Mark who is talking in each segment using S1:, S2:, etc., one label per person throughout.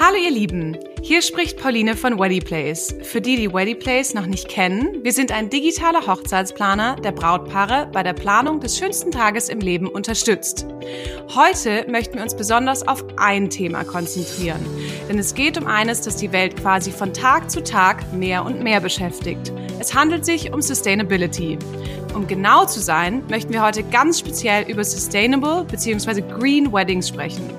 S1: Hallo ihr Lieben, hier spricht Pauline von Wedding Place. Für die, die Wedding Place noch nicht kennen, wir sind ein digitaler Hochzeitsplaner, der Brautpaare bei der Planung des schönsten Tages im Leben unterstützt. Heute möchten wir uns besonders auf ein Thema konzentrieren, denn es geht um eines, das die Welt quasi von Tag zu Tag mehr und mehr beschäftigt. Es handelt sich um Sustainability. Um genau zu sein, möchten wir heute ganz speziell über Sustainable bzw. Green Weddings sprechen.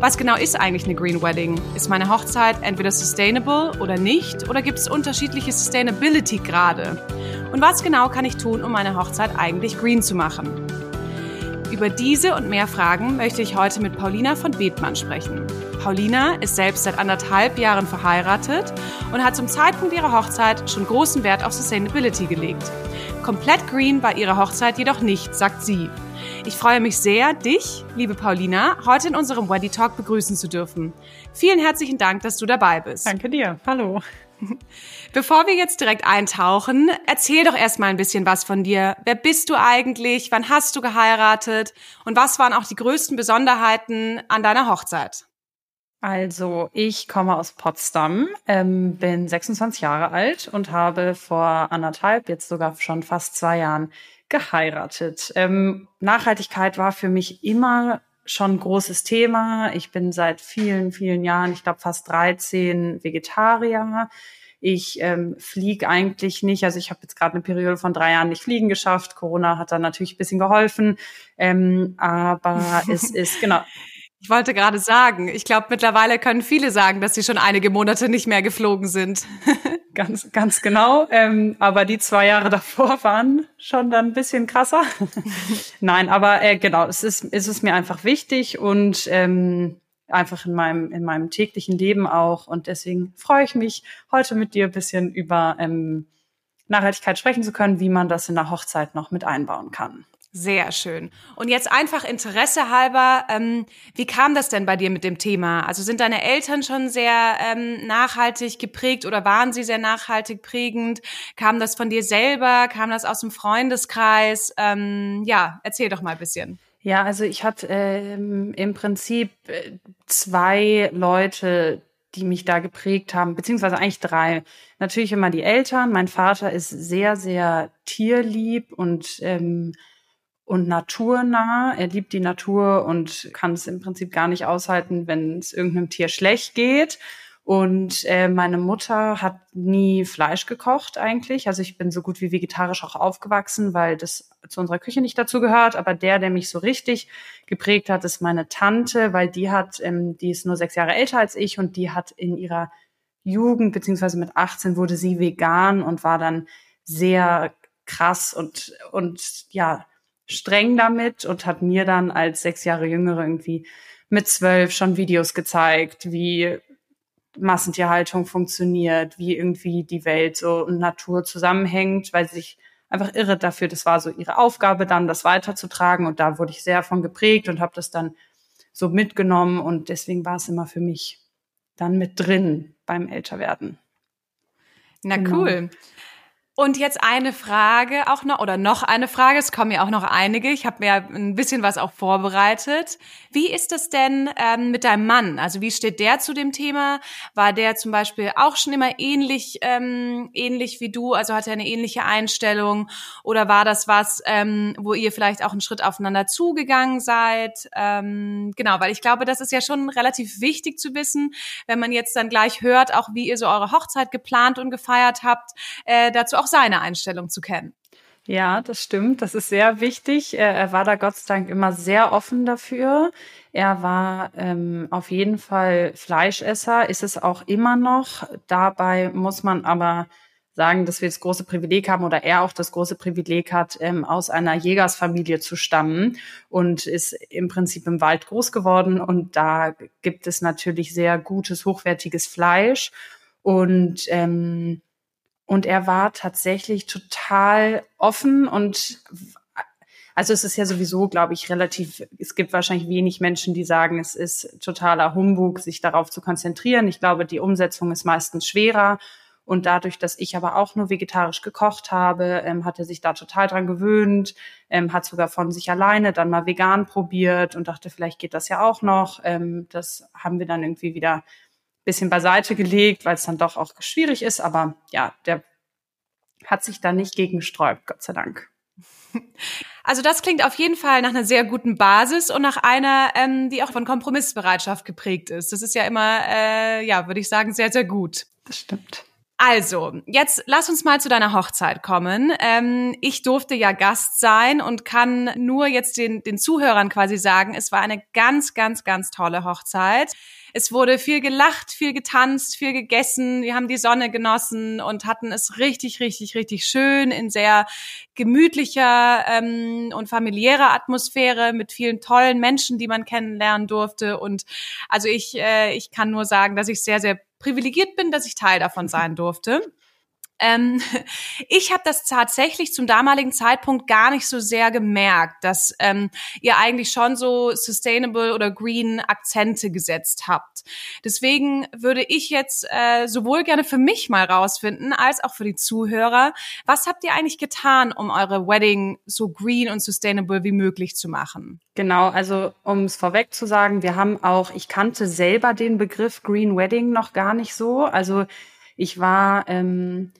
S1: Was genau ist eigentlich eine Green Wedding? Ist meine Hochzeit entweder sustainable oder nicht? Oder gibt es unterschiedliche Sustainability-Grade? Und was genau kann ich tun, um meine Hochzeit eigentlich green zu machen? Über diese und mehr Fragen möchte ich heute mit Paulina von Bethmann sprechen. Paulina ist selbst seit anderthalb Jahren verheiratet und hat zum Zeitpunkt ihrer Hochzeit schon großen Wert auf Sustainability gelegt. Komplett green war ihre Hochzeit jedoch nicht, sagt sie. Ich freue mich sehr, dich, liebe Paulina, heute in unserem Weddy Talk begrüßen zu dürfen. Vielen herzlichen Dank, dass du dabei bist.
S2: Danke dir. Hallo.
S1: Bevor wir jetzt direkt eintauchen, erzähl doch erstmal ein bisschen was von dir. Wer bist du eigentlich? Wann hast du geheiratet? Und was waren auch die größten Besonderheiten an deiner Hochzeit?
S2: Also, ich komme aus Potsdam, ähm, bin 26 Jahre alt und habe vor anderthalb, jetzt sogar schon fast zwei Jahren geheiratet. Ähm, Nachhaltigkeit war für mich immer schon ein großes Thema. Ich bin seit vielen, vielen Jahren, ich glaube fast 13, Vegetarier. Ich ähm, fliege eigentlich nicht. Also ich habe jetzt gerade eine Periode von drei Jahren nicht fliegen geschafft. Corona hat dann natürlich ein bisschen geholfen. Ähm, aber es ist, genau,
S1: ich wollte gerade sagen, ich glaube, mittlerweile können viele sagen, dass sie schon einige Monate nicht mehr geflogen sind.
S2: ganz, ganz genau. Ähm, aber die zwei Jahre davor waren schon dann ein bisschen krasser. Nein, aber äh, genau, es ist, ist es mir einfach wichtig und ähm, einfach in meinem, in meinem täglichen Leben auch. Und deswegen freue ich mich, heute mit dir ein bisschen über ähm, Nachhaltigkeit sprechen zu können, wie man das in der Hochzeit noch mit einbauen kann.
S1: Sehr schön. Und jetzt einfach Interesse halber, ähm, wie kam das denn bei dir mit dem Thema? Also sind deine Eltern schon sehr ähm, nachhaltig geprägt oder waren sie sehr nachhaltig prägend? Kam das von dir selber? Kam das aus dem Freundeskreis? Ähm, ja, erzähl doch mal ein bisschen.
S2: Ja, also ich hatte ähm, im Prinzip äh, zwei Leute, die mich da geprägt haben, beziehungsweise eigentlich drei. Natürlich immer die Eltern. Mein Vater ist sehr, sehr tierlieb und ähm, und naturnah. Er liebt die Natur und kann es im Prinzip gar nicht aushalten, wenn es irgendeinem Tier schlecht geht. Und äh, meine Mutter hat nie Fleisch gekocht eigentlich. Also ich bin so gut wie vegetarisch auch aufgewachsen, weil das zu unserer Küche nicht dazu gehört. Aber der, der mich so richtig geprägt hat, ist meine Tante, weil die hat, ähm, die ist nur sechs Jahre älter als ich und die hat in ihrer Jugend, beziehungsweise mit 18 wurde sie vegan und war dann sehr krass und, und ja, streng damit und hat mir dann als sechs Jahre jüngere irgendwie mit zwölf schon Videos gezeigt, wie Massentierhaltung funktioniert, wie irgendwie die Welt so und Natur zusammenhängt, weil sie sich einfach irre dafür, das war so ihre Aufgabe dann, das weiterzutragen und da wurde ich sehr von geprägt und habe das dann so mitgenommen und deswegen war es immer für mich dann mit drin beim Älterwerden.
S1: Na genau. cool. Und jetzt eine Frage auch noch, oder noch eine Frage, es kommen ja auch noch einige. Ich habe mir ein bisschen was auch vorbereitet. Wie ist es denn ähm, mit deinem Mann? Also wie steht der zu dem Thema? War der zum Beispiel auch schon immer ähnlich, ähm, ähnlich wie du? Also hat er eine ähnliche Einstellung? Oder war das was, ähm, wo ihr vielleicht auch einen Schritt aufeinander zugegangen seid? Ähm, genau, weil ich glaube, das ist ja schon relativ wichtig zu wissen, wenn man jetzt dann gleich hört, auch wie ihr so eure Hochzeit geplant und gefeiert habt, äh, dazu auch seine Einstellung zu kennen.
S2: Ja, das stimmt. Das ist sehr wichtig. Er, war da Gott sei Dank immer sehr offen dafür. Er war ähm, auf jeden Fall Fleischesser, ist es auch immer noch. Dabei muss man aber sagen, dass wir das große Privileg haben oder er auch das große Privileg hat, ähm, aus einer Jägersfamilie zu stammen und ist im Prinzip im Wald groß geworden. Und da gibt es natürlich sehr gutes, hochwertiges Fleisch. Und ähm, und er war tatsächlich total offen und also es ist ja sowieso, glaube ich, relativ, es gibt wahrscheinlich wenig Menschen, die sagen, es ist totaler Humbug, sich darauf zu konzentrieren. Ich glaube, die Umsetzung ist meistens schwerer. Und dadurch, dass ich aber auch nur vegetarisch gekocht habe, ähm, hat er sich da total dran gewöhnt, ähm, hat sogar von sich alleine dann mal vegan probiert und dachte, vielleicht geht das ja auch noch. Ähm, das haben wir dann irgendwie wieder bisschen beiseite gelegt, weil es dann doch auch schwierig ist. Aber ja, der hat sich da nicht gegen gesträubt, Gott sei Dank.
S1: Also das klingt auf jeden Fall nach einer sehr guten Basis und nach einer, ähm, die auch von Kompromissbereitschaft geprägt ist. Das ist ja immer, äh, ja, würde ich sagen, sehr, sehr gut.
S2: Das stimmt.
S1: Also, jetzt lass uns mal zu deiner Hochzeit kommen. Ähm, ich durfte ja Gast sein und kann nur jetzt den, den Zuhörern quasi sagen, es war eine ganz, ganz, ganz tolle Hochzeit. Es wurde viel gelacht, viel getanzt, viel gegessen. Wir haben die Sonne genossen und hatten es richtig, richtig, richtig schön in sehr gemütlicher ähm, und familiärer Atmosphäre mit vielen tollen Menschen, die man kennenlernen durfte. Und also ich, äh, ich kann nur sagen, dass ich sehr, sehr privilegiert bin, dass ich Teil davon sein durfte. Ähm, ich habe das tatsächlich zum damaligen Zeitpunkt gar nicht so sehr gemerkt, dass ähm, ihr eigentlich schon so sustainable oder green Akzente gesetzt habt. Deswegen würde ich jetzt äh, sowohl gerne für mich mal rausfinden, als auch für die Zuhörer, was habt ihr eigentlich getan, um eure Wedding so green und sustainable wie möglich zu machen?
S2: Genau, also um es vorweg zu sagen, wir haben auch, ich kannte selber den Begriff Green Wedding noch gar nicht so. Also ich war ähm,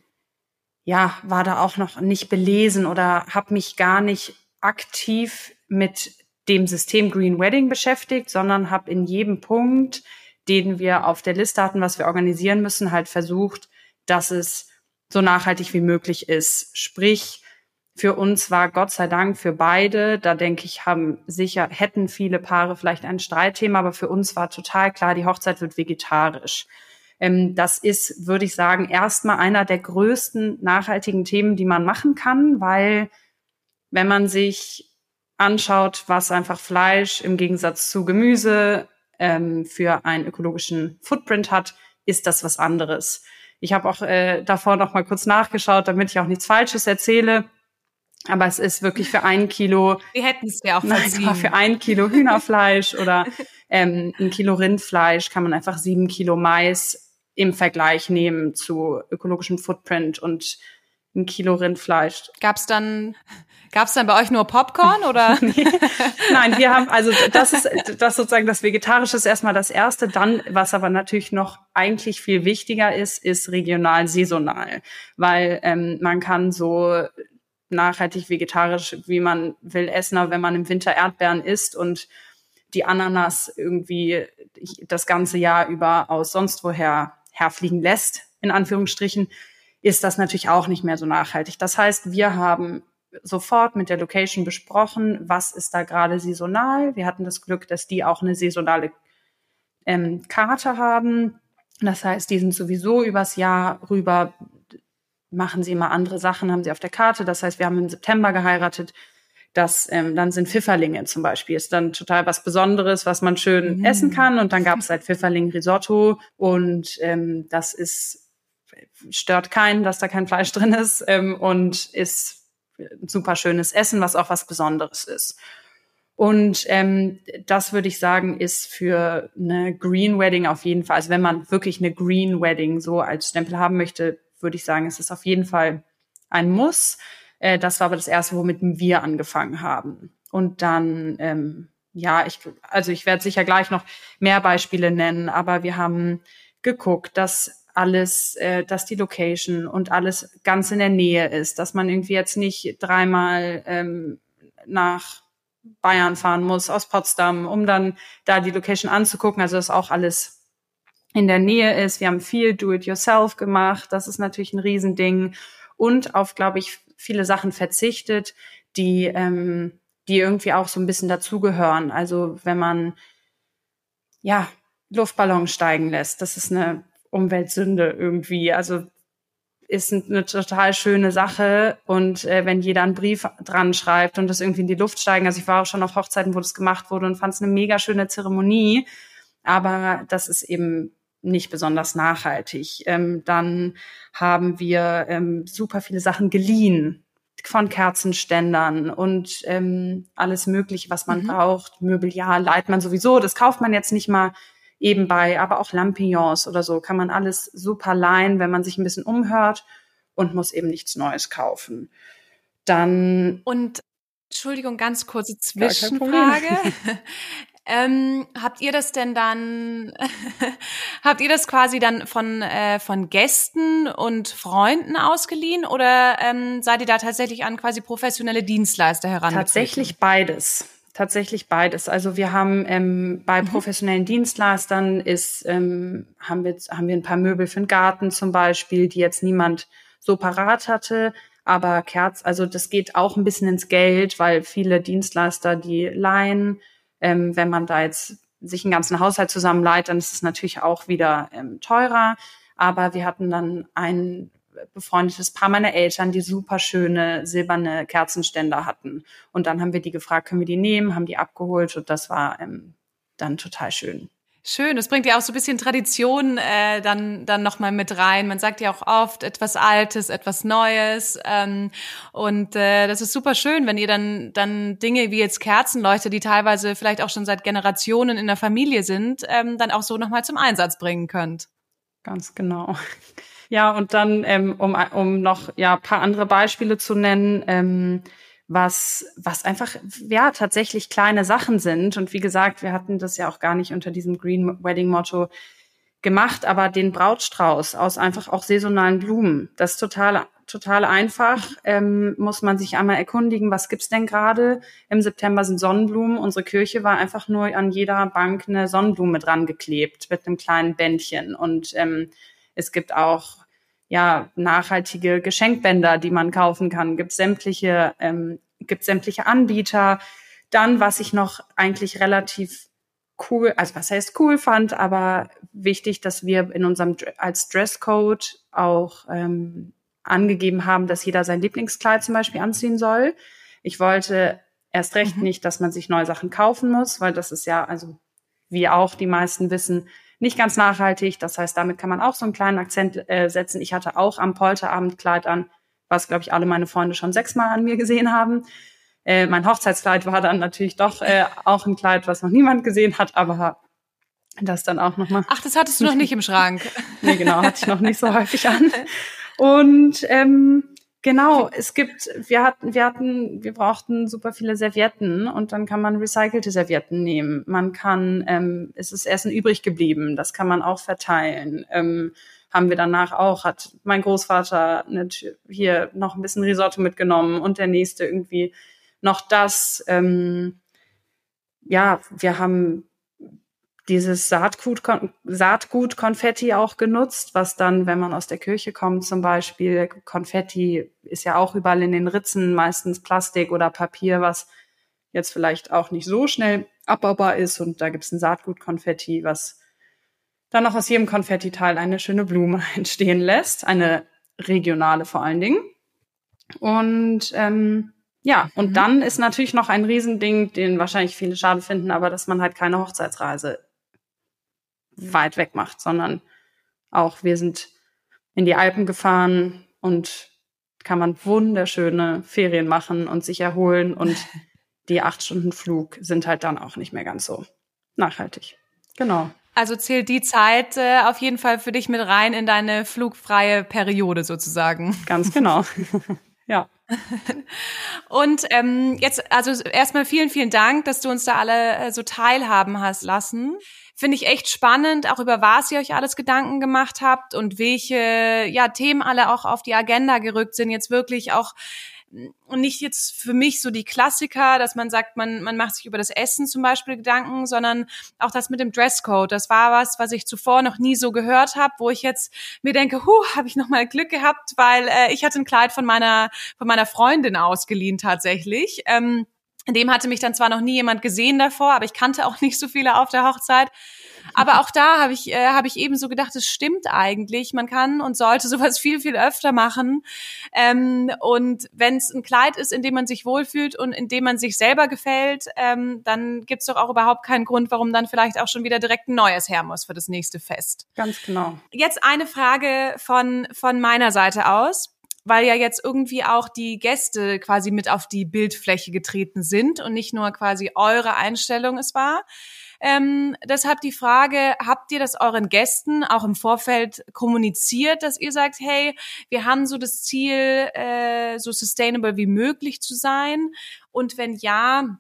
S2: ja, war da auch noch nicht belesen oder habe mich gar nicht aktiv mit dem System Green Wedding beschäftigt, sondern habe in jedem Punkt, den wir auf der Liste hatten, was wir organisieren müssen, halt versucht, dass es so nachhaltig wie möglich ist. Sprich, für uns war Gott sei Dank für beide, da denke ich, haben sicher, hätten viele Paare vielleicht ein Streitthema, aber für uns war total klar, die Hochzeit wird vegetarisch. Ähm, das ist, würde ich sagen, erstmal einer der größten nachhaltigen Themen, die man machen kann, weil wenn man sich anschaut, was einfach Fleisch im Gegensatz zu Gemüse ähm, für einen ökologischen Footprint hat, ist das was anderes. Ich habe auch äh, davor noch mal kurz nachgeschaut, damit ich auch nichts Falsches erzähle. Aber es ist wirklich für ein Kilo.
S1: Wir hätten es ja auch verziehen.
S2: Für ein Kilo Hühnerfleisch oder ähm, ein Kilo Rindfleisch kann man einfach sieben Kilo Mais im Vergleich nehmen zu ökologischem Footprint und ein Kilo Rindfleisch.
S1: Gab's dann gab's dann bei euch nur Popcorn oder?
S2: Nein, wir haben also das ist das sozusagen das vegetarische ist erstmal das erste, dann was aber natürlich noch eigentlich viel wichtiger ist, ist regional saisonal, weil ähm, man kann so nachhaltig vegetarisch, wie man will essen, aber wenn man im Winter Erdbeeren isst und die Ananas irgendwie das ganze Jahr über aus sonst woher herfliegen lässt, in Anführungsstrichen, ist das natürlich auch nicht mehr so nachhaltig. Das heißt, wir haben sofort mit der Location besprochen, was ist da gerade saisonal. Wir hatten das Glück, dass die auch eine saisonale ähm, Karte haben. Das heißt, die sind sowieso übers Jahr rüber, machen sie immer andere Sachen, haben sie auf der Karte. Das heißt, wir haben im September geheiratet. Das, ähm, dann sind Pfifferlinge zum Beispiel. Ist dann total was Besonderes, was man schön mhm. essen kann. Und dann gab es halt Pfifferling Risotto. Und ähm, das ist, stört keinen, dass da kein Fleisch drin ist. Ähm, und ist super schönes Essen, was auch was Besonderes ist. Und ähm, das würde ich sagen, ist für eine Green Wedding auf jeden Fall, also wenn man wirklich eine Green Wedding so als Stempel haben möchte, würde ich sagen, es ist auf jeden Fall ein Muss. Äh, das war aber das erste, womit wir angefangen haben. Und dann, ähm, ja, ich, also ich werde sicher gleich noch mehr Beispiele nennen, aber wir haben geguckt, dass alles, äh, dass die Location und alles ganz in der Nähe ist, dass man irgendwie jetzt nicht dreimal ähm, nach Bayern fahren muss aus Potsdam, um dann da die Location anzugucken. Also dass auch alles in der Nähe ist. Wir haben viel Do-it-yourself gemacht. Das ist natürlich ein Riesending. Und auf, glaube ich, viele Sachen verzichtet, die, ähm, die irgendwie auch so ein bisschen dazugehören. Also wenn man ja Luftballons steigen lässt, das ist eine Umweltsünde irgendwie. Also ist eine total schöne Sache und äh, wenn jeder einen Brief dran schreibt und das irgendwie in die Luft steigen, also ich war auch schon auf Hochzeiten, wo das gemacht wurde und fand es eine mega schöne Zeremonie, aber das ist eben nicht besonders nachhaltig. Ähm, dann haben wir ähm, super viele Sachen geliehen von Kerzenständern und ähm, alles Mögliche, was man mhm. braucht. Möbeljahr leiht man sowieso. Das kauft man jetzt nicht mal eben bei, aber auch Lampions oder so kann man alles super leihen, wenn man sich ein bisschen umhört und muss eben nichts Neues kaufen. Dann
S1: und Entschuldigung, ganz kurze Zwischenfrage. Ähm, habt ihr das denn dann, habt ihr das quasi dann von, äh, von Gästen und Freunden ausgeliehen oder ähm, seid ihr da tatsächlich an quasi professionelle Dienstleister heran?
S2: Tatsächlich beides. Tatsächlich beides. Also wir haben ähm, bei mhm. professionellen Dienstleistern ist, ähm, haben, wir, haben wir ein paar Möbel für den Garten zum Beispiel, die jetzt niemand so parat hatte. Aber Kerz, also das geht auch ein bisschen ins Geld, weil viele Dienstleister die leihen ähm, wenn man da jetzt sich einen ganzen Haushalt zusammenleiht, dann ist es natürlich auch wieder ähm, teurer. Aber wir hatten dann ein befreundetes Paar meiner Eltern, die super schöne silberne Kerzenständer hatten. Und dann haben wir die gefragt, können wir die nehmen, haben die abgeholt und das war ähm, dann total schön.
S1: Schön, das bringt ja auch so ein bisschen Tradition äh, dann dann noch mal mit rein. Man sagt ja auch oft etwas Altes, etwas Neues ähm, und äh, das ist super schön, wenn ihr dann dann Dinge wie jetzt Kerzenleuchter, die teilweise vielleicht auch schon seit Generationen in der Familie sind, ähm, dann auch so noch mal zum Einsatz bringen könnt.
S2: Ganz genau. Ja und dann ähm, um um noch ja paar andere Beispiele zu nennen. Ähm, was, was einfach, ja, tatsächlich kleine Sachen sind. Und wie gesagt, wir hatten das ja auch gar nicht unter diesem Green Wedding Motto gemacht, aber den Brautstrauß aus einfach auch saisonalen Blumen. Das ist total, total einfach. Ähm, muss man sich einmal erkundigen, was gibt's denn gerade? Im September sind Sonnenblumen. Unsere Kirche war einfach nur an jeder Bank eine Sonnenblume dran geklebt mit einem kleinen Bändchen. Und ähm, es gibt auch ja, nachhaltige Geschenkbänder, die man kaufen kann, gibt sämtliche, ähm, gibt sämtliche Anbieter. Dann, was ich noch eigentlich relativ cool, also was heißt cool fand, aber wichtig, dass wir in unserem als Dresscode auch ähm, angegeben haben, dass jeder sein Lieblingskleid zum Beispiel anziehen soll. Ich wollte erst recht mhm. nicht, dass man sich neue Sachen kaufen muss, weil das ist ja, also wie auch die meisten wissen, nicht ganz nachhaltig. Das heißt, damit kann man auch so einen kleinen Akzent äh, setzen. Ich hatte auch am Polterabend Kleid an, was, glaube ich, alle meine Freunde schon sechsmal an mir gesehen haben. Äh, mein Hochzeitskleid war dann natürlich doch äh, auch ein Kleid, was noch niemand gesehen hat, aber das dann auch nochmal.
S1: Ach, das hattest du noch nicht im Schrank.
S2: nee, genau, hatte ich noch nicht so häufig an. Und ähm, Genau, es gibt, wir hatten, wir hatten, wir brauchten super viele Servietten und dann kann man recycelte Servietten nehmen. Man kann, ähm, es ist Essen übrig geblieben, das kann man auch verteilen. Ähm, haben wir danach auch, hat mein Großvater hier noch ein bisschen Risotto mitgenommen und der nächste irgendwie noch das. Ähm, ja, wir haben dieses Saatgut, Saatgut-Konfetti auch genutzt, was dann, wenn man aus der Kirche kommt zum Beispiel, Konfetti ist ja auch überall in den Ritzen, meistens Plastik oder Papier, was jetzt vielleicht auch nicht so schnell abbaubar ist. Und da gibt es ein Saatgut-Konfetti, was dann auch aus jedem Konfettiteil eine schöne Blume entstehen lässt, eine regionale vor allen Dingen. Und ähm, ja, und mhm. dann ist natürlich noch ein Riesending, den wahrscheinlich viele schade finden, aber dass man halt keine Hochzeitsreise weit weg macht, sondern auch wir sind in die Alpen gefahren und kann man wunderschöne Ferien machen und sich erholen und die acht Stunden Flug sind halt dann auch nicht mehr ganz so nachhaltig. Genau.
S1: Also zählt die Zeit äh, auf jeden Fall für dich mit rein in deine flugfreie Periode sozusagen.
S2: Ganz genau. ja.
S1: Und ähm, jetzt, also erstmal vielen, vielen Dank, dass du uns da alle äh, so teilhaben hast lassen. Finde ich echt spannend, auch über was ihr euch alles Gedanken gemacht habt und welche ja, Themen alle auch auf die Agenda gerückt sind. Jetzt wirklich auch und nicht jetzt für mich so die Klassiker, dass man sagt, man, man macht sich über das Essen zum Beispiel Gedanken, sondern auch das mit dem Dresscode. Das war was, was ich zuvor noch nie so gehört habe, wo ich jetzt mir denke, huh, habe ich noch mal Glück gehabt, weil äh, ich hatte ein Kleid von meiner von meiner Freundin ausgeliehen tatsächlich. Ähm, dem hatte mich dann zwar noch nie jemand gesehen davor, aber ich kannte auch nicht so viele auf der Hochzeit. Aber auch da habe ich, äh, hab ich eben so gedacht, es stimmt eigentlich. Man kann und sollte sowas viel, viel öfter machen. Ähm, und wenn es ein Kleid ist, in dem man sich wohlfühlt und in dem man sich selber gefällt, ähm, dann gibt es doch auch überhaupt keinen Grund, warum dann vielleicht auch schon wieder direkt ein neues her muss für das nächste Fest.
S2: Ganz genau.
S1: Jetzt eine Frage von, von meiner Seite aus weil ja jetzt irgendwie auch die Gäste quasi mit auf die Bildfläche getreten sind und nicht nur quasi eure Einstellung es war. Ähm, deshalb die Frage, habt ihr das euren Gästen auch im Vorfeld kommuniziert, dass ihr sagt, hey, wir haben so das Ziel, äh, so sustainable wie möglich zu sein? Und wenn ja,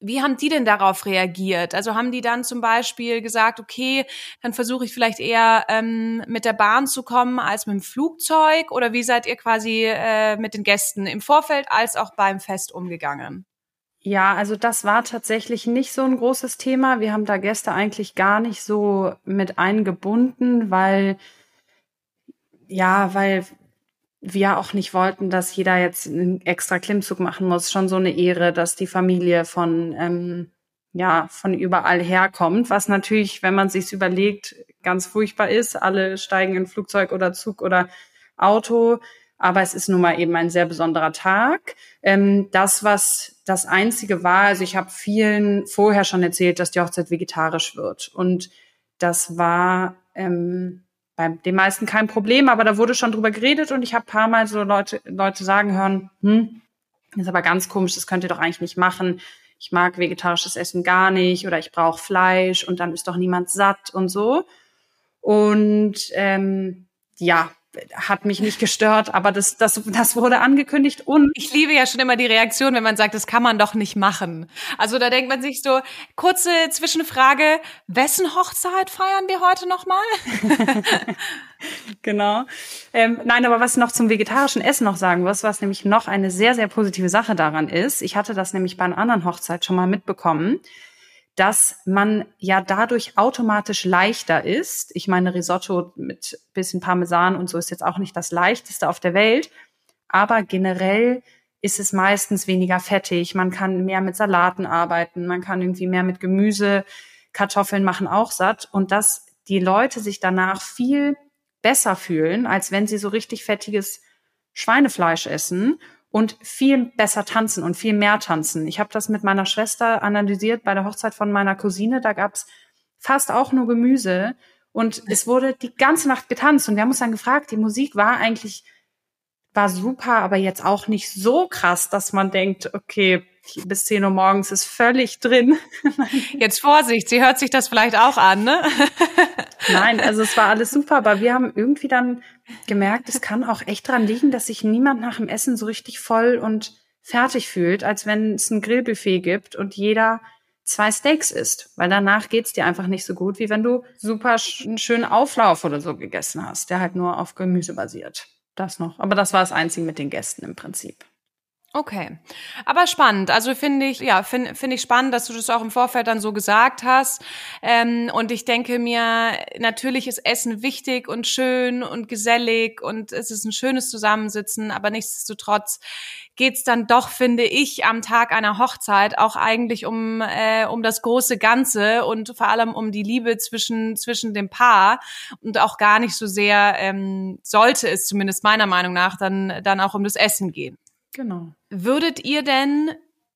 S1: Wie haben die denn darauf reagiert? Also haben die dann zum Beispiel gesagt, okay, dann versuche ich vielleicht eher ähm, mit der Bahn zu kommen als mit dem Flugzeug? Oder wie seid ihr quasi äh, mit den Gästen im Vorfeld als auch beim Fest umgegangen?
S2: Ja, also das war tatsächlich nicht so ein großes Thema. Wir haben da Gäste eigentlich gar nicht so mit eingebunden, weil ja, weil wir auch nicht wollten, dass jeder jetzt einen extra Klimmzug machen muss. Schon so eine Ehre, dass die Familie von ähm, ja von überall herkommt, was natürlich, wenn man sich's überlegt, ganz furchtbar ist. Alle steigen in Flugzeug oder Zug oder Auto, aber es ist nun mal eben ein sehr besonderer Tag. Ähm, das, was das Einzige war, also ich habe vielen vorher schon erzählt, dass die Hochzeit vegetarisch wird und das war ähm, bei den meisten kein Problem, aber da wurde schon drüber geredet und ich habe paar Mal so Leute, Leute sagen hören, hm, ist aber ganz komisch, das könnt ihr doch eigentlich nicht machen. Ich mag vegetarisches Essen gar nicht oder ich brauche Fleisch und dann ist doch niemand satt und so. Und ähm, ja, hat mich nicht gestört, aber das, das, das wurde angekündigt und
S1: ich liebe ja schon immer die Reaktion, wenn man sagt, das kann man doch nicht machen. Also da denkt man sich so, kurze Zwischenfrage, wessen Hochzeit feiern wir heute nochmal?
S2: genau. Ähm, nein, aber was noch zum vegetarischen Essen noch sagen muss, was nämlich noch eine sehr, sehr positive Sache daran ist, ich hatte das nämlich bei einer anderen Hochzeit schon mal mitbekommen, dass man ja dadurch automatisch leichter ist. Ich meine, Risotto mit bisschen Parmesan und so ist jetzt auch nicht das leichteste auf der Welt, aber generell ist es meistens weniger fettig. Man kann mehr mit Salaten arbeiten, man kann irgendwie mehr mit Gemüse, Kartoffeln machen auch satt und dass die Leute sich danach viel besser fühlen, als wenn sie so richtig fettiges Schweinefleisch essen und viel besser tanzen und viel mehr tanzen. Ich habe das mit meiner Schwester analysiert bei der Hochzeit von meiner Cousine. Da gab's fast auch nur Gemüse und es wurde die ganze Nacht getanzt und wir haben uns dann gefragt, die Musik war eigentlich war super, aber jetzt auch nicht so krass, dass man denkt, okay, bis 10 Uhr morgens ist völlig drin.
S1: Jetzt Vorsicht, sie hört sich das vielleicht auch an, ne?
S2: Nein, also es war alles super, aber wir haben irgendwie dann gemerkt, es kann auch echt dran liegen, dass sich niemand nach dem Essen so richtig voll und fertig fühlt, als wenn es ein Grillbuffet gibt und jeder zwei Steaks isst, weil danach geht's dir einfach nicht so gut, wie wenn du super einen schönen Auflauf oder so gegessen hast, der halt nur auf Gemüse basiert. Das noch. Aber das war das Einzige mit den Gästen im Prinzip.
S1: Okay, aber spannend. Also finde ich, ja, finde find ich spannend, dass du das auch im Vorfeld dann so gesagt hast. Ähm, und ich denke mir, natürlich ist Essen wichtig und schön und gesellig und es ist ein schönes Zusammensitzen, aber nichtsdestotrotz geht's dann doch, finde ich, am Tag einer Hochzeit auch eigentlich um äh, um das große Ganze und vor allem um die Liebe zwischen zwischen dem Paar und auch gar nicht so sehr ähm, sollte es zumindest meiner Meinung nach dann dann auch um das Essen gehen.
S2: Genau.
S1: Würdet ihr denn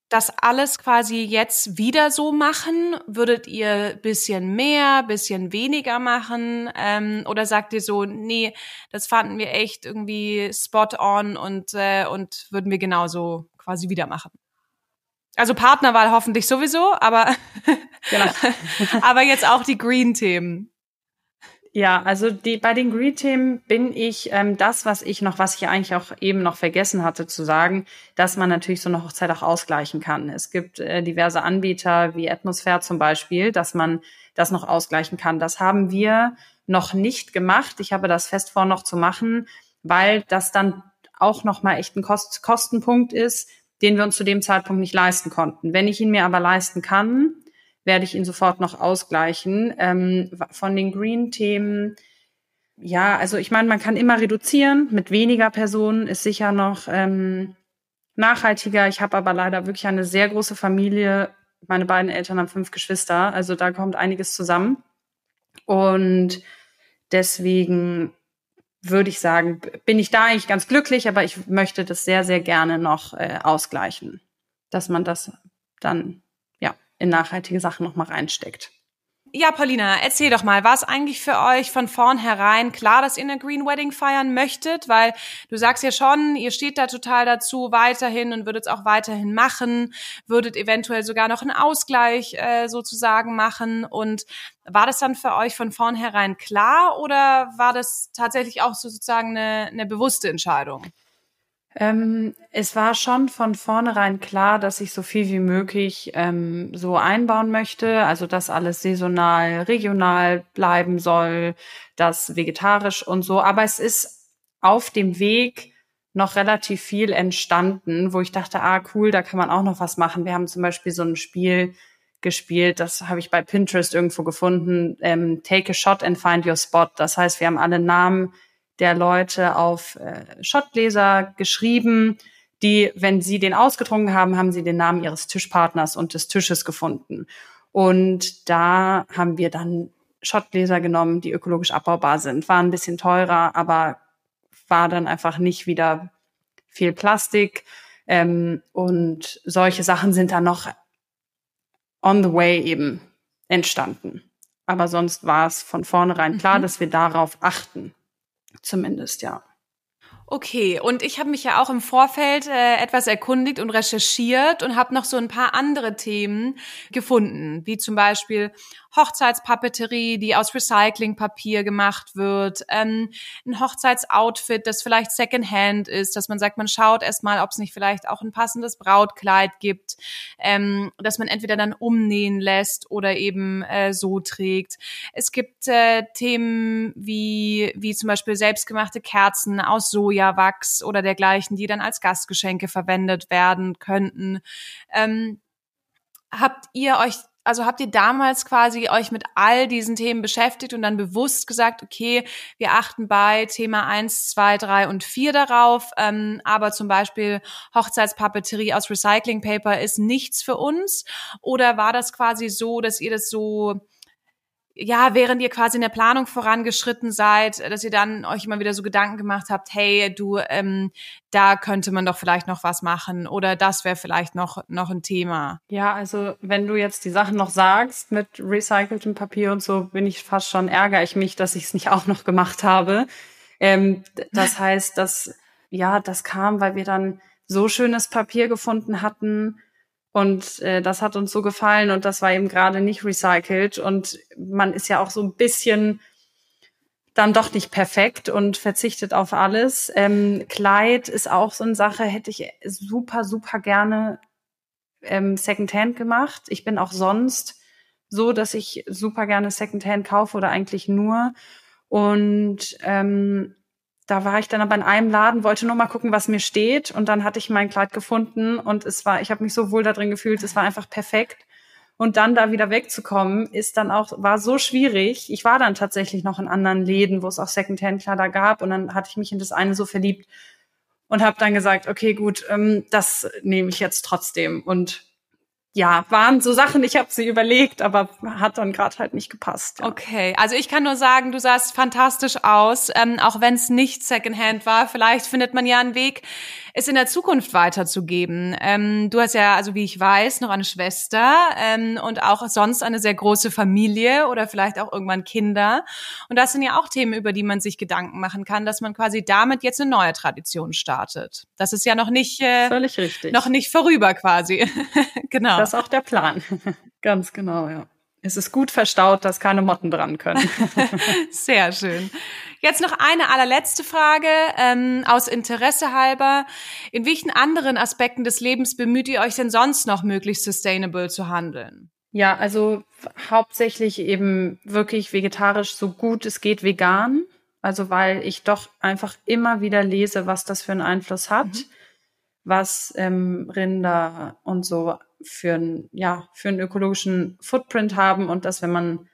S1: das alles quasi jetzt wieder so machen? Würdet ihr bisschen mehr, bisschen weniger machen? Ähm, oder sagt ihr so, nee, das fanden wir echt irgendwie spot on und, äh, und würden wir genauso quasi wieder machen? Also Partnerwahl hoffentlich sowieso, aber, genau. aber jetzt auch die Green-Themen.
S2: Ja, also die, bei den Green-Themen bin ich ähm, das, was ich noch, was ich eigentlich auch eben noch vergessen hatte zu sagen, dass man natürlich so eine Hochzeit auch ausgleichen kann. Es gibt äh, diverse Anbieter wie Atmosphäre zum Beispiel, dass man das noch ausgleichen kann. Das haben wir noch nicht gemacht. Ich habe das fest vor, noch zu machen, weil das dann auch noch mal echt ein Kost Kostenpunkt ist, den wir uns zu dem Zeitpunkt nicht leisten konnten. Wenn ich ihn mir aber leisten kann, werde ich ihn sofort noch ausgleichen. Ähm, von den Green-Themen, ja, also ich meine, man kann immer reduzieren. Mit weniger Personen ist sicher noch ähm, nachhaltiger. Ich habe aber leider wirklich eine sehr große Familie. Meine beiden Eltern haben fünf Geschwister, also da kommt einiges zusammen. Und deswegen würde ich sagen, bin ich da eigentlich ganz glücklich, aber ich möchte das sehr, sehr gerne noch äh, ausgleichen, dass man das dann in nachhaltige Sachen noch mal reinsteckt.
S1: Ja, Paulina, erzähl doch mal, war es eigentlich für euch von vornherein klar, dass ihr eine Green Wedding feiern möchtet? Weil du sagst ja schon, ihr steht da total dazu weiterhin und würdet es auch weiterhin machen, würdet eventuell sogar noch einen Ausgleich äh, sozusagen machen. Und war das dann für euch von vornherein klar oder war das tatsächlich auch so sozusagen eine, eine bewusste Entscheidung?
S2: Ähm, es war schon von vornherein klar, dass ich so viel wie möglich ähm, so einbauen möchte, also dass alles saisonal, regional bleiben soll, das vegetarisch und so. Aber es ist auf dem Weg noch relativ viel entstanden, wo ich dachte, ah cool, da kann man auch noch was machen. Wir haben zum Beispiel so ein Spiel gespielt, das habe ich bei Pinterest irgendwo gefunden, ähm, Take a Shot and Find Your Spot. Das heißt, wir haben alle Namen der Leute auf äh, Shotgläser geschrieben, die, wenn sie den ausgetrunken haben, haben sie den Namen ihres Tischpartners und des Tisches gefunden. Und da haben wir dann Shotgläser genommen, die ökologisch abbaubar sind. War ein bisschen teurer, aber war dann einfach nicht wieder viel Plastik. Ähm, und solche Sachen sind dann noch on the way eben entstanden. Aber sonst war es von vornherein klar, mhm. dass wir darauf achten. Zumindest, ja.
S1: Okay, und ich habe mich ja auch im Vorfeld äh, etwas erkundigt und recherchiert und habe noch so ein paar andere Themen gefunden, wie zum Beispiel Hochzeitspapeterie, die aus Recyclingpapier gemacht wird, ähm, ein Hochzeitsoutfit, das vielleicht Secondhand ist, dass man sagt, man schaut erstmal, ob es nicht vielleicht auch ein passendes Brautkleid gibt, ähm, dass man entweder dann umnähen lässt oder eben äh, so trägt. Es gibt äh, Themen wie, wie zum Beispiel selbstgemachte Kerzen aus Sojawachs oder dergleichen, die dann als Gastgeschenke verwendet werden könnten. Ähm, habt ihr euch also habt ihr damals quasi euch mit all diesen Themen beschäftigt und dann bewusst gesagt, okay, wir achten bei Thema eins, zwei, drei und vier darauf, ähm, aber zum Beispiel Hochzeitspapeterie aus Recyclingpaper ist nichts für uns? Oder war das quasi so, dass ihr das so ja, während ihr quasi in der Planung vorangeschritten seid, dass ihr dann euch immer wieder so Gedanken gemacht habt, hey, du, ähm, da könnte man doch vielleicht noch was machen oder das wäre vielleicht noch, noch ein Thema.
S2: Ja, also wenn du jetzt die Sachen noch sagst mit recyceltem Papier und so, bin ich fast schon, ärgere ich mich, dass ich es nicht auch noch gemacht habe. Ähm, das heißt, dass, ja, das kam, weil wir dann so schönes Papier gefunden hatten, und äh, das hat uns so gefallen und das war eben gerade nicht recycelt. Und man ist ja auch so ein bisschen dann doch nicht perfekt und verzichtet auf alles. Ähm, Kleid ist auch so eine Sache, hätte ich super, super gerne ähm, Secondhand gemacht. Ich bin auch sonst so, dass ich super gerne Secondhand kaufe oder eigentlich nur. Und ähm, da war ich dann aber in einem Laden, wollte nur mal gucken, was mir steht und dann hatte ich mein Kleid gefunden und es war, ich habe mich so wohl da drin gefühlt, es war einfach perfekt. Und dann da wieder wegzukommen, ist dann auch, war so schwierig. Ich war dann tatsächlich noch in anderen Läden, wo es auch Secondhand-Kleider gab und dann hatte ich mich in das eine so verliebt und habe dann gesagt, okay, gut, ähm, das nehme ich jetzt trotzdem. Und ja, waren so Sachen, ich habe sie überlegt, aber hat dann gerade halt nicht gepasst.
S1: Ja. Okay, also ich kann nur sagen, du sahst fantastisch aus, ähm, auch wenn es nicht Secondhand war. Vielleicht findet man ja einen Weg, es in der Zukunft weiterzugeben. Ähm, du hast ja, also wie ich weiß, noch eine Schwester ähm, und auch sonst eine sehr große Familie oder vielleicht auch irgendwann Kinder. Und das sind ja auch Themen, über die man sich Gedanken machen kann, dass man quasi damit jetzt eine neue Tradition startet. Das ist ja noch nicht
S2: äh, völlig richtig,
S1: noch nicht vorüber quasi.
S2: genau. Das ist auch der Plan. Ganz genau, ja. Es ist gut verstaut, dass keine Motten dran können.
S1: Sehr schön. Jetzt noch eine allerletzte Frage ähm, aus Interesse halber. In welchen anderen Aspekten des Lebens bemüht ihr euch denn sonst noch, möglichst sustainable zu handeln?
S2: Ja, also hauptsächlich eben wirklich vegetarisch, so gut es geht vegan. Also weil ich doch einfach immer wieder lese, was das für einen Einfluss hat, mhm. was ähm, Rinder und so für, ein, ja, für einen ökologischen Footprint haben und dass wenn man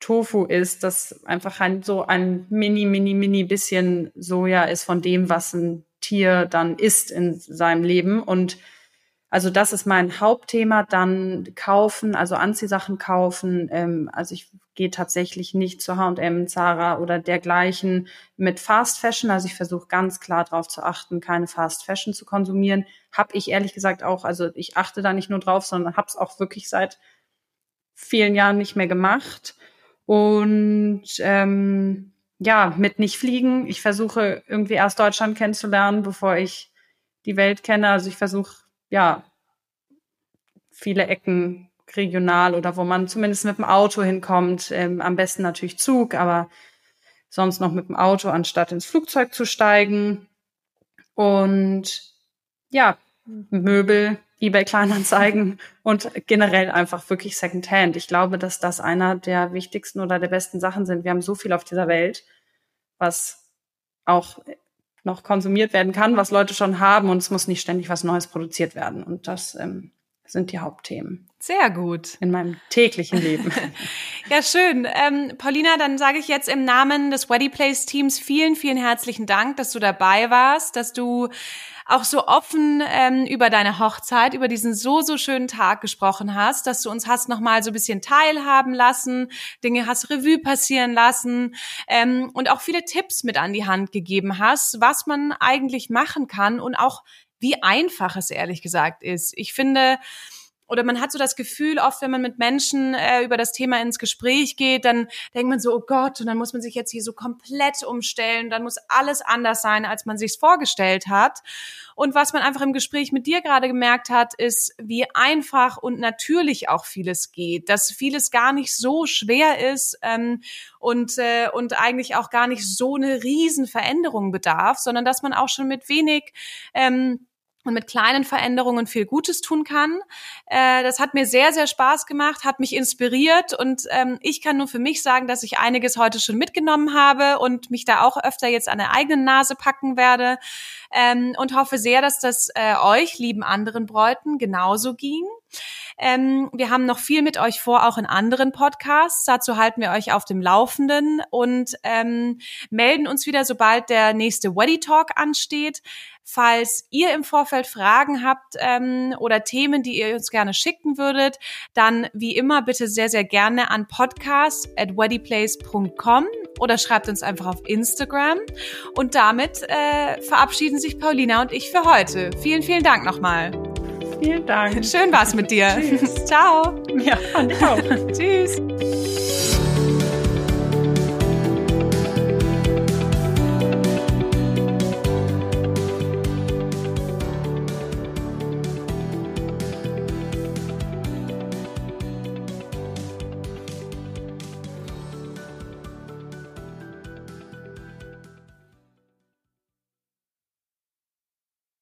S2: Tofu ist, das einfach ein, so ein mini, mini, mini bisschen Soja ist von dem, was ein Tier dann isst in seinem Leben. Und also das ist mein Hauptthema. Dann kaufen, also Anziehsachen kaufen. Ähm, also ich gehe tatsächlich nicht zu H&M, Zara oder dergleichen mit Fast Fashion. Also ich versuche ganz klar darauf zu achten, keine Fast Fashion zu konsumieren. Hab ich ehrlich gesagt auch, also ich achte da nicht nur drauf, sondern habe es auch wirklich seit vielen Jahren nicht mehr gemacht. Und ähm, ja, mit nicht fliegen. Ich versuche irgendwie erst Deutschland kennenzulernen, bevor ich die Welt kenne. Also ich versuche, ja, viele Ecken regional oder wo man zumindest mit dem Auto hinkommt. Ähm, am besten natürlich Zug, aber sonst noch mit dem Auto, anstatt ins Flugzeug zu steigen. und ja, Möbel, eBay Kleinanzeigen und generell einfach wirklich Secondhand. Ich glaube, dass das einer der wichtigsten oder der besten Sachen sind. Wir haben so viel auf dieser Welt, was auch noch konsumiert werden kann, was Leute schon haben und es muss nicht ständig was Neues produziert werden. Und das ähm, sind die Hauptthemen.
S1: Sehr gut.
S2: In meinem täglichen Leben.
S1: ja, schön. Ähm, Paulina, dann sage ich jetzt im Namen des Weddy Place Teams vielen, vielen herzlichen Dank, dass du dabei warst, dass du auch so offen ähm, über deine Hochzeit, über diesen so, so schönen Tag gesprochen hast, dass du uns hast nochmal so ein bisschen teilhaben lassen, Dinge hast Revue passieren lassen ähm, und auch viele Tipps mit an die Hand gegeben hast, was man eigentlich machen kann und auch wie einfach es ehrlich gesagt ist. Ich finde, oder man hat so das Gefühl, oft wenn man mit Menschen äh, über das Thema ins Gespräch geht, dann denkt man so, oh Gott, und dann muss man sich jetzt hier so komplett umstellen, dann muss alles anders sein, als man sich vorgestellt hat. Und was man einfach im Gespräch mit dir gerade gemerkt hat, ist, wie einfach und natürlich auch vieles geht, dass vieles gar nicht so schwer ist ähm, und, äh, und eigentlich auch gar nicht so eine Riesenveränderung bedarf, sondern dass man auch schon mit wenig ähm, und mit kleinen Veränderungen viel Gutes tun kann. Äh, das hat mir sehr, sehr Spaß gemacht, hat mich inspiriert und ähm, ich kann nur für mich sagen, dass ich einiges heute schon mitgenommen habe und mich da auch öfter jetzt an der eigenen Nase packen werde ähm, und hoffe sehr, dass das äh, euch, lieben anderen Bräuten, genauso ging. Ähm, wir haben noch viel mit euch vor, auch in anderen Podcasts. Dazu halten wir euch auf dem Laufenden und ähm, melden uns wieder, sobald der nächste Weddy Talk ansteht. Falls ihr im Vorfeld Fragen habt ähm, oder Themen, die ihr uns gerne schicken würdet, dann wie immer bitte sehr, sehr gerne an podcast at weddyplace.com oder schreibt uns einfach auf Instagram. Und damit äh, verabschieden sich Paulina und ich für heute. Vielen, vielen Dank nochmal.
S2: Vielen Dank.
S1: Schön war's mit dir. Tschüss. Ciao.
S2: Ja, fand ich auch.
S1: Tschüss.